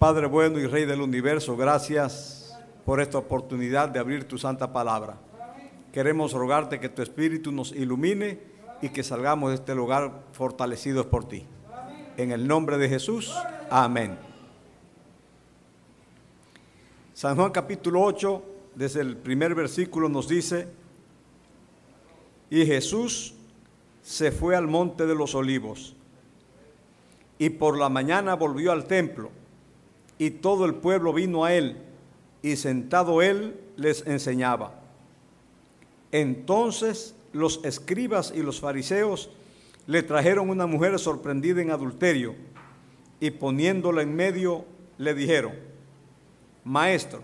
Padre bueno y Rey del universo, gracias por esta oportunidad de abrir tu santa palabra. Queremos rogarte que tu Espíritu nos ilumine y que salgamos de este lugar fortalecidos por ti. En el nombre de Jesús, amén. San Juan capítulo 8, desde el primer versículo nos dice, y Jesús se fue al monte de los olivos y por la mañana volvió al templo y todo el pueblo vino a él y sentado él les enseñaba. Entonces los escribas y los fariseos le trajeron una mujer sorprendida en adulterio y poniéndola en medio le dijeron, Maestro,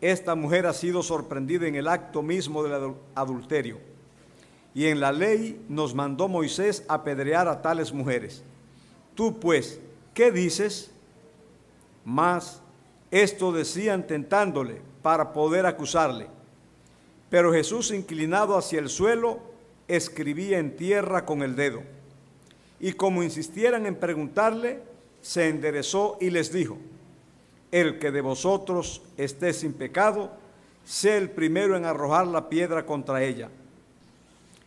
esta mujer ha sido sorprendida en el acto mismo del adulterio y en la ley nos mandó Moisés apedrear a tales mujeres. Tú pues, ¿qué dices? Mas esto decían tentándole para poder acusarle. Pero Jesús, inclinado hacia el suelo, escribía en tierra con el dedo. Y como insistieran en preguntarle, se enderezó y les dijo, el que de vosotros esté sin pecado, sea el primero en arrojar la piedra contra ella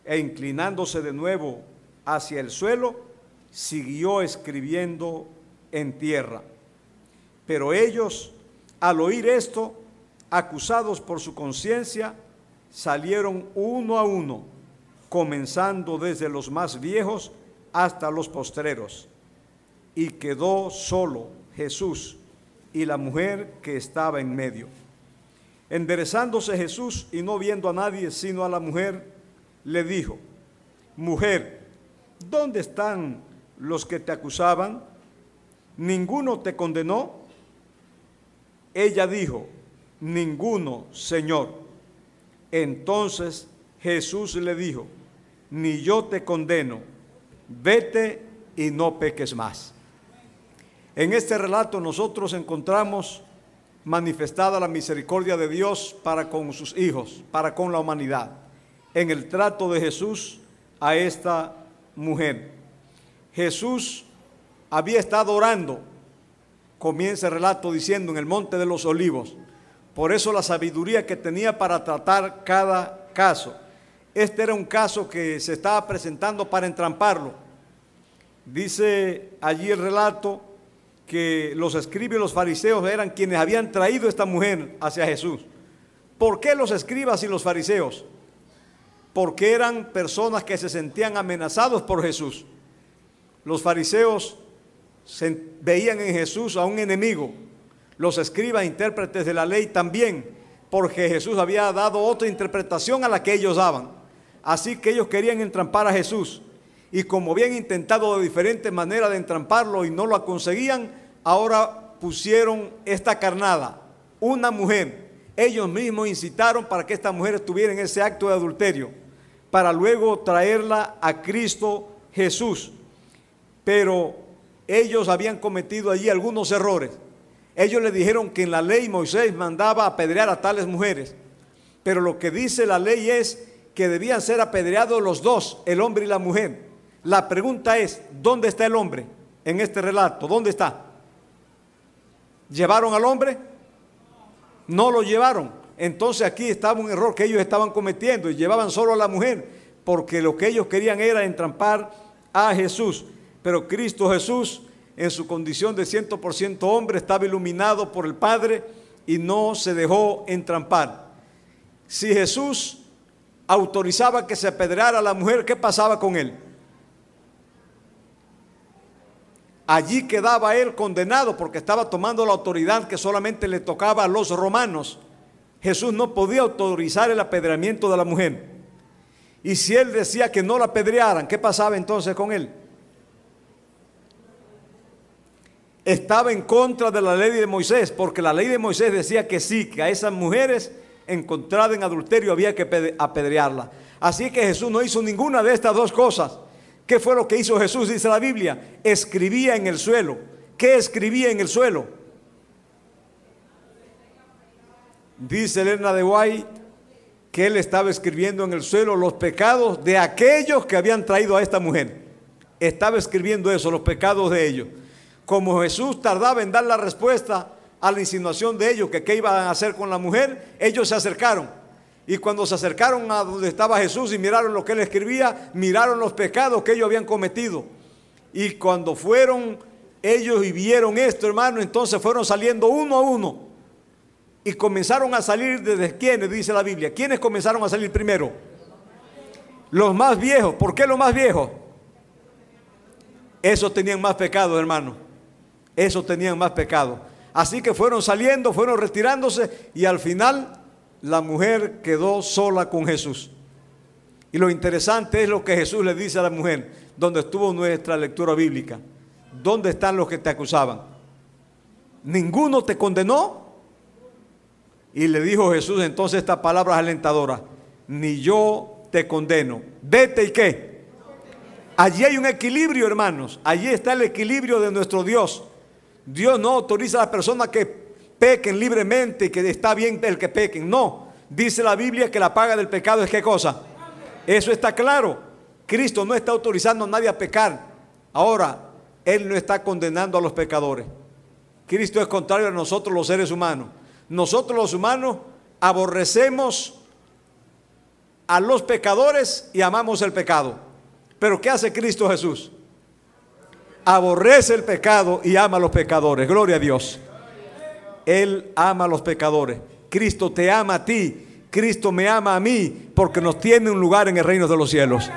e inclinándose de nuevo hacia el suelo, siguió escribiendo en tierra. Pero ellos, al oír esto, acusados por su conciencia, salieron uno a uno, comenzando desde los más viejos hasta los postreros. Y quedó solo Jesús y la mujer que estaba en medio. Enderezándose Jesús y no viendo a nadie sino a la mujer, le dijo, mujer, ¿dónde están los que te acusaban? ¿Ninguno te condenó? Ella dijo, ninguno, Señor. Entonces Jesús le dijo, ni yo te condeno, vete y no peques más. En este relato nosotros encontramos manifestada la misericordia de Dios para con sus hijos, para con la humanidad en el trato de Jesús a esta mujer. Jesús había estado orando, comienza el relato diciendo, en el monte de los olivos. Por eso la sabiduría que tenía para tratar cada caso. Este era un caso que se estaba presentando para entramparlo. Dice allí el relato que los escribas y los fariseos eran quienes habían traído esta mujer hacia Jesús. ¿Por qué los escribas y los fariseos? porque eran personas que se sentían amenazados por Jesús. Los fariseos veían en Jesús a un enemigo, los escribas, intérpretes de la ley también, porque Jesús había dado otra interpretación a la que ellos daban. Así que ellos querían entrampar a Jesús. Y como habían intentado de diferentes maneras de entramparlo y no lo conseguían, ahora pusieron esta carnada, una mujer. Ellos mismos incitaron para que esta mujer estuviera en ese acto de adulterio para luego traerla a Cristo Jesús. Pero ellos habían cometido allí algunos errores. Ellos le dijeron que en la ley Moisés mandaba apedrear a tales mujeres. Pero lo que dice la ley es que debían ser apedreados los dos, el hombre y la mujer. La pregunta es, ¿dónde está el hombre en este relato? ¿Dónde está? ¿Llevaron al hombre? No lo llevaron. Entonces aquí estaba un error que ellos estaban cometiendo y llevaban solo a la mujer, porque lo que ellos querían era entrampar a Jesús. Pero Cristo Jesús, en su condición de 100% hombre, estaba iluminado por el Padre y no se dejó entrampar. Si Jesús autorizaba que se apedreara a la mujer, ¿qué pasaba con él? Allí quedaba él condenado porque estaba tomando la autoridad que solamente le tocaba a los romanos. Jesús no podía autorizar el apedreamiento de la mujer. Y si él decía que no la apedrearan, ¿qué pasaba entonces con él? Estaba en contra de la ley de Moisés, porque la ley de Moisés decía que sí, que a esas mujeres encontradas en adulterio había que apedrearla. Así que Jesús no hizo ninguna de estas dos cosas. ¿Qué fue lo que hizo Jesús? Dice la Biblia, escribía en el suelo. ¿Qué escribía en el suelo? Dice Elena de White que él estaba escribiendo en el suelo los pecados de aquellos que habían traído a esta mujer. Estaba escribiendo eso, los pecados de ellos. Como Jesús tardaba en dar la respuesta a la insinuación de ellos, que qué iban a hacer con la mujer, ellos se acercaron. Y cuando se acercaron a donde estaba Jesús y miraron lo que él escribía, miraron los pecados que ellos habían cometido. Y cuando fueron ellos y vieron esto, hermano, entonces fueron saliendo uno a uno. Y comenzaron a salir desde quiénes, dice la Biblia. ¿Quiénes comenzaron a salir primero? Los más viejos. ¿Por qué los más viejos? Esos tenían más pecado, hermano. Esos tenían más pecado. Así que fueron saliendo, fueron retirándose y al final la mujer quedó sola con Jesús. Y lo interesante es lo que Jesús le dice a la mujer, donde estuvo nuestra lectura bíblica. ¿Dónde están los que te acusaban? ¿Ninguno te condenó? Y le dijo Jesús entonces estas palabras alentadoras, ni yo te condeno. Vete y qué. Allí hay un equilibrio, hermanos. Allí está el equilibrio de nuestro Dios. Dios no autoriza a las personas que pequen libremente y que está bien el que pequen. No. Dice la Biblia que la paga del pecado es qué cosa. Eso está claro. Cristo no está autorizando a nadie a pecar. Ahora, Él no está condenando a los pecadores. Cristo es contrario a nosotros los seres humanos. Nosotros los humanos aborrecemos a los pecadores y amamos el pecado. Pero ¿qué hace Cristo Jesús? Aborrece el pecado y ama a los pecadores. Gloria a Dios. Él ama a los pecadores. Cristo te ama a ti. Cristo me ama a mí porque nos tiene un lugar en el reino de los cielos.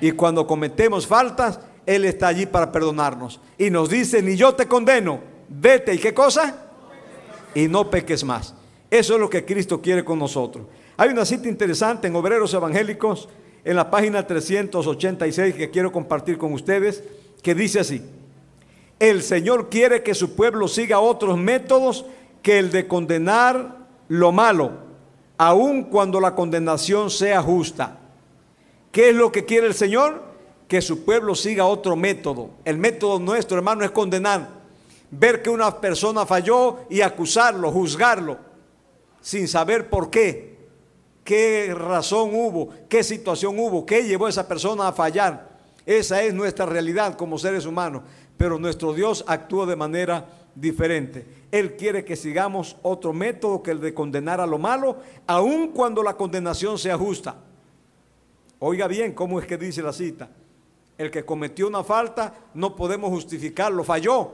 Y cuando cometemos faltas, Él está allí para perdonarnos. Y nos dice, ni yo te condeno, vete. ¿Y qué cosa? Y no peques más. Eso es lo que Cristo quiere con nosotros. Hay una cita interesante en Obreros Evangélicos, en la página 386, que quiero compartir con ustedes, que dice así, el Señor quiere que su pueblo siga otros métodos que el de condenar lo malo, aun cuando la condenación sea justa. ¿Qué es lo que quiere el Señor? Que su pueblo siga otro método. El método nuestro, hermano, es condenar. Ver que una persona falló y acusarlo, juzgarlo, sin saber por qué qué razón hubo, qué situación hubo, qué llevó a esa persona a fallar. Esa es nuestra realidad como seres humanos, pero nuestro Dios actúa de manera diferente. Él quiere que sigamos otro método que el de condenar a lo malo, aun cuando la condenación sea justa. Oiga bien cómo es que dice la cita. El que cometió una falta no podemos justificarlo, falló.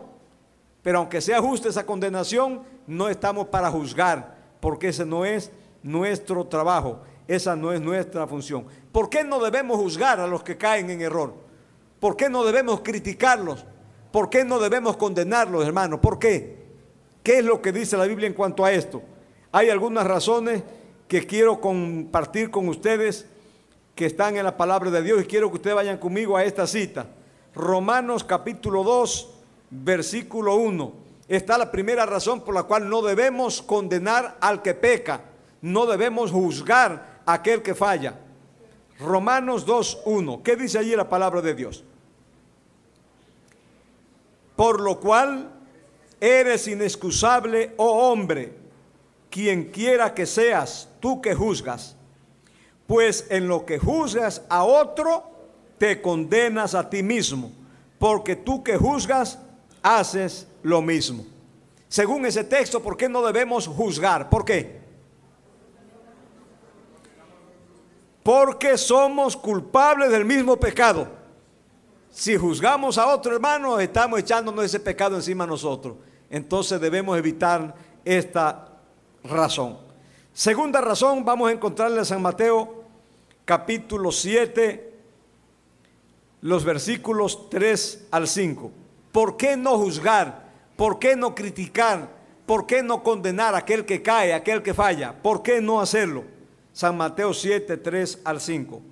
Pero aunque sea justa esa condenación, no estamos para juzgar, porque ese no es nuestro trabajo, esa no es nuestra función. ¿Por qué no debemos juzgar a los que caen en error? ¿Por qué no debemos criticarlos? ¿Por qué no debemos condenarlos, hermanos? ¿Por qué? ¿Qué es lo que dice la Biblia en cuanto a esto? Hay algunas razones que quiero compartir con ustedes que están en la palabra de Dios y quiero que ustedes vayan conmigo a esta cita. Romanos capítulo 2, versículo 1. Está la primera razón por la cual no debemos condenar al que peca no debemos juzgar a aquel que falla. Romanos 2.1. ¿Qué dice allí la palabra de Dios? Por lo cual eres inexcusable, oh hombre, quien quiera que seas, tú que juzgas. Pues en lo que juzgas a otro, te condenas a ti mismo, porque tú que juzgas, haces lo mismo. Según ese texto, ¿por qué no debemos juzgar? ¿Por qué? porque somos culpables del mismo pecado. Si juzgamos a otro hermano, estamos echándonos ese pecado encima a nosotros. Entonces debemos evitar esta razón. Segunda razón, vamos a encontrarla en San Mateo capítulo 7, los versículos 3 al 5. ¿Por qué no juzgar? ¿Por qué no criticar? ¿Por qué no condenar a aquel que cae, a aquel que falla? ¿Por qué no hacerlo? San Mateo 7, 3 al 5.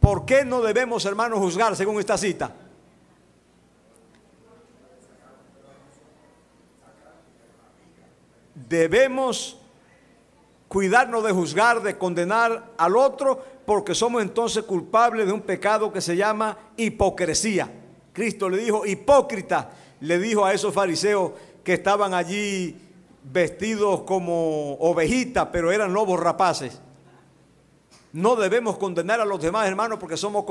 ¿Por qué no debemos, hermanos, juzgar según esta cita? Debemos cuidarnos de juzgar, de condenar al otro, porque somos entonces culpables de un pecado que se llama hipocresía. Cristo le dijo, hipócrita, le dijo a esos fariseos que estaban allí vestidos como ovejitas, pero eran lobos rapaces. No debemos condenar a los demás hermanos porque somos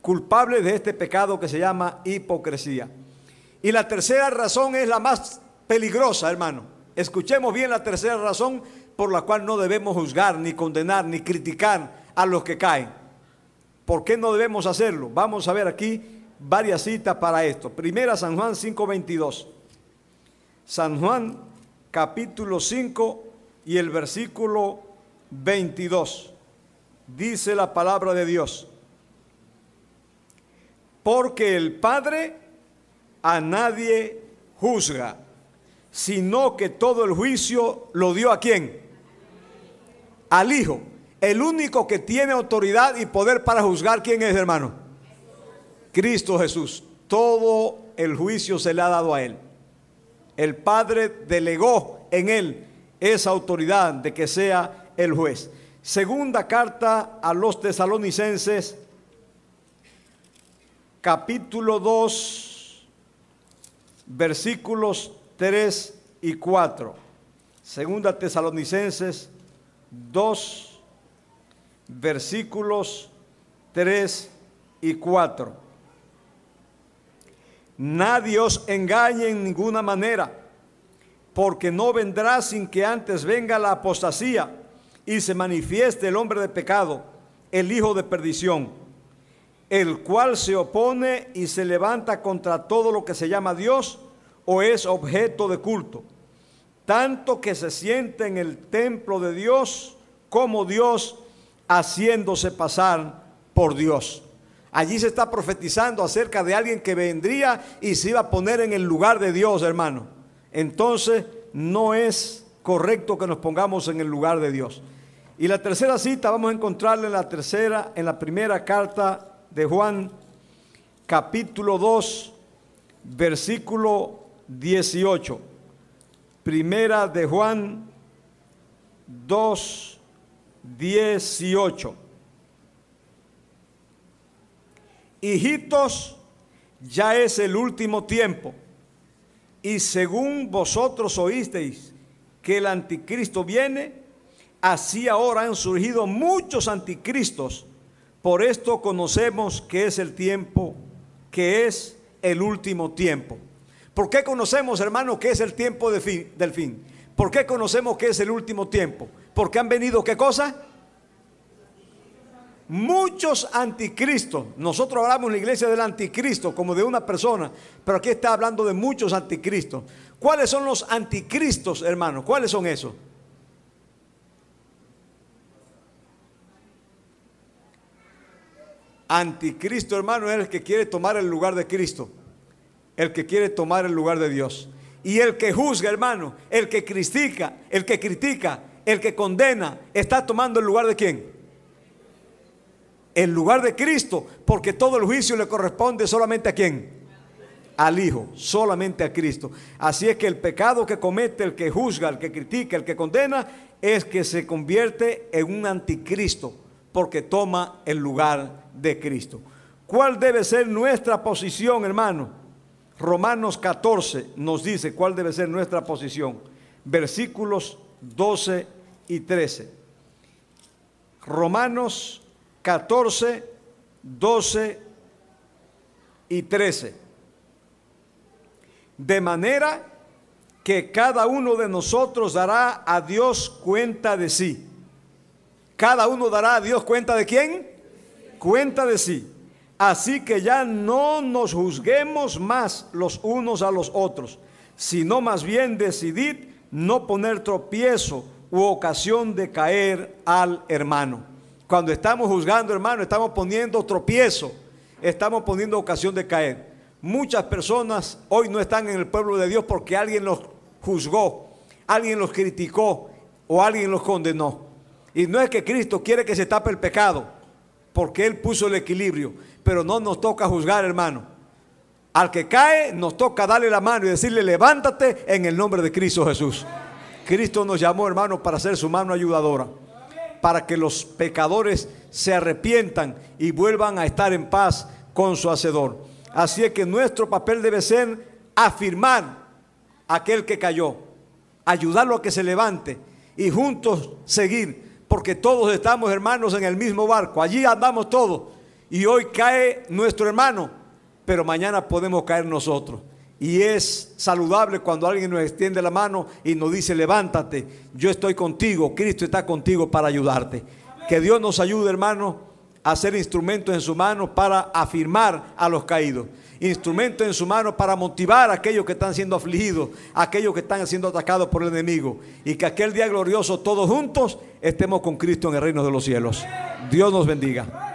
culpables de este pecado que se llama hipocresía. Y la tercera razón es la más peligrosa, hermano. Escuchemos bien la tercera razón por la cual no debemos juzgar, ni condenar, ni criticar a los que caen. ¿Por qué no debemos hacerlo? Vamos a ver aquí varias citas para esto. Primera San Juan 5:22. San Juan capítulo 5 y el versículo 22. Dice la palabra de Dios. Porque el Padre a nadie juzga, sino que todo el juicio lo dio a quién? Al Hijo. El único que tiene autoridad y poder para juzgar, ¿quién es, hermano? Cristo Jesús. Todo el juicio se le ha dado a Él. El Padre delegó en Él esa autoridad de que sea el juez. Segunda carta a los tesalonicenses, capítulo 2, versículos 3 y 4. Segunda tesalonicenses 2, versículos 3 y 4. Nadie os engañe en ninguna manera, porque no vendrá sin que antes venga la apostasía y se manifieste el hombre de pecado, el hijo de perdición, el cual se opone y se levanta contra todo lo que se llama Dios o es objeto de culto, tanto que se siente en el templo de Dios como Dios haciéndose pasar por Dios. Allí se está profetizando acerca de alguien que vendría y se iba a poner en el lugar de Dios, hermano. Entonces, no es correcto que nos pongamos en el lugar de Dios. Y la tercera cita vamos a encontrarla en la tercera, en la primera carta de Juan, capítulo 2, versículo 18. Primera de Juan 2, 18. Hijitos, ya es el último tiempo. Y según vosotros oísteis que el anticristo viene, así ahora han surgido muchos anticristos. Por esto conocemos que es el tiempo, que es el último tiempo. ¿Por qué conocemos, hermano, que es el tiempo del fin? ¿Por qué conocemos que es el último tiempo? Porque han venido, ¿qué cosa? muchos anticristos. Nosotros hablamos en la iglesia del anticristo como de una persona, pero aquí está hablando de muchos anticristos. ¿Cuáles son los anticristos, hermanos? ¿Cuáles son esos? Anticristo, hermano, es el que quiere tomar el lugar de Cristo, el que quiere tomar el lugar de Dios. Y el que juzga, hermano, el que critica, el que critica, el que condena, está tomando el lugar de quién? en lugar de Cristo, porque todo el juicio le corresponde solamente a quién? Al Hijo, solamente a Cristo. Así es que el pecado que comete el que juzga, el que critica, el que condena, es que se convierte en un anticristo, porque toma el lugar de Cristo. ¿Cuál debe ser nuestra posición, hermano? Romanos 14 nos dice cuál debe ser nuestra posición. Versículos 12 y 13. Romanos 14, 12 y 13. De manera que cada uno de nosotros dará a Dios cuenta de sí. Cada uno dará a Dios cuenta de quién? Cuenta de sí. Así que ya no nos juzguemos más los unos a los otros, sino más bien decidid no poner tropiezo u ocasión de caer al hermano. Cuando estamos juzgando, hermano, estamos poniendo tropiezo, estamos poniendo ocasión de caer. Muchas personas hoy no están en el pueblo de Dios porque alguien los juzgó, alguien los criticó o alguien los condenó. Y no es que Cristo quiere que se tape el pecado, porque Él puso el equilibrio, pero no nos toca juzgar, hermano. Al que cae, nos toca darle la mano y decirle, levántate en el nombre de Cristo Jesús. Cristo nos llamó, hermano, para ser su mano ayudadora, para que los pecadores se arrepientan y vuelvan a estar en paz con su Hacedor. Así es que nuestro papel debe ser afirmar a aquel que cayó, ayudarlo a que se levante y juntos seguir, porque todos estamos hermanos en el mismo barco, allí andamos todos y hoy cae nuestro hermano, pero mañana podemos caer nosotros. Y es saludable cuando alguien nos extiende la mano y nos dice, levántate, yo estoy contigo, Cristo está contigo para ayudarte. Que Dios nos ayude, hermano, a ser instrumentos en su mano para afirmar a los caídos. Instrumentos en su mano para motivar a aquellos que están siendo afligidos, a aquellos que están siendo atacados por el enemigo. Y que aquel día glorioso todos juntos estemos con Cristo en el reino de los cielos. Dios nos bendiga.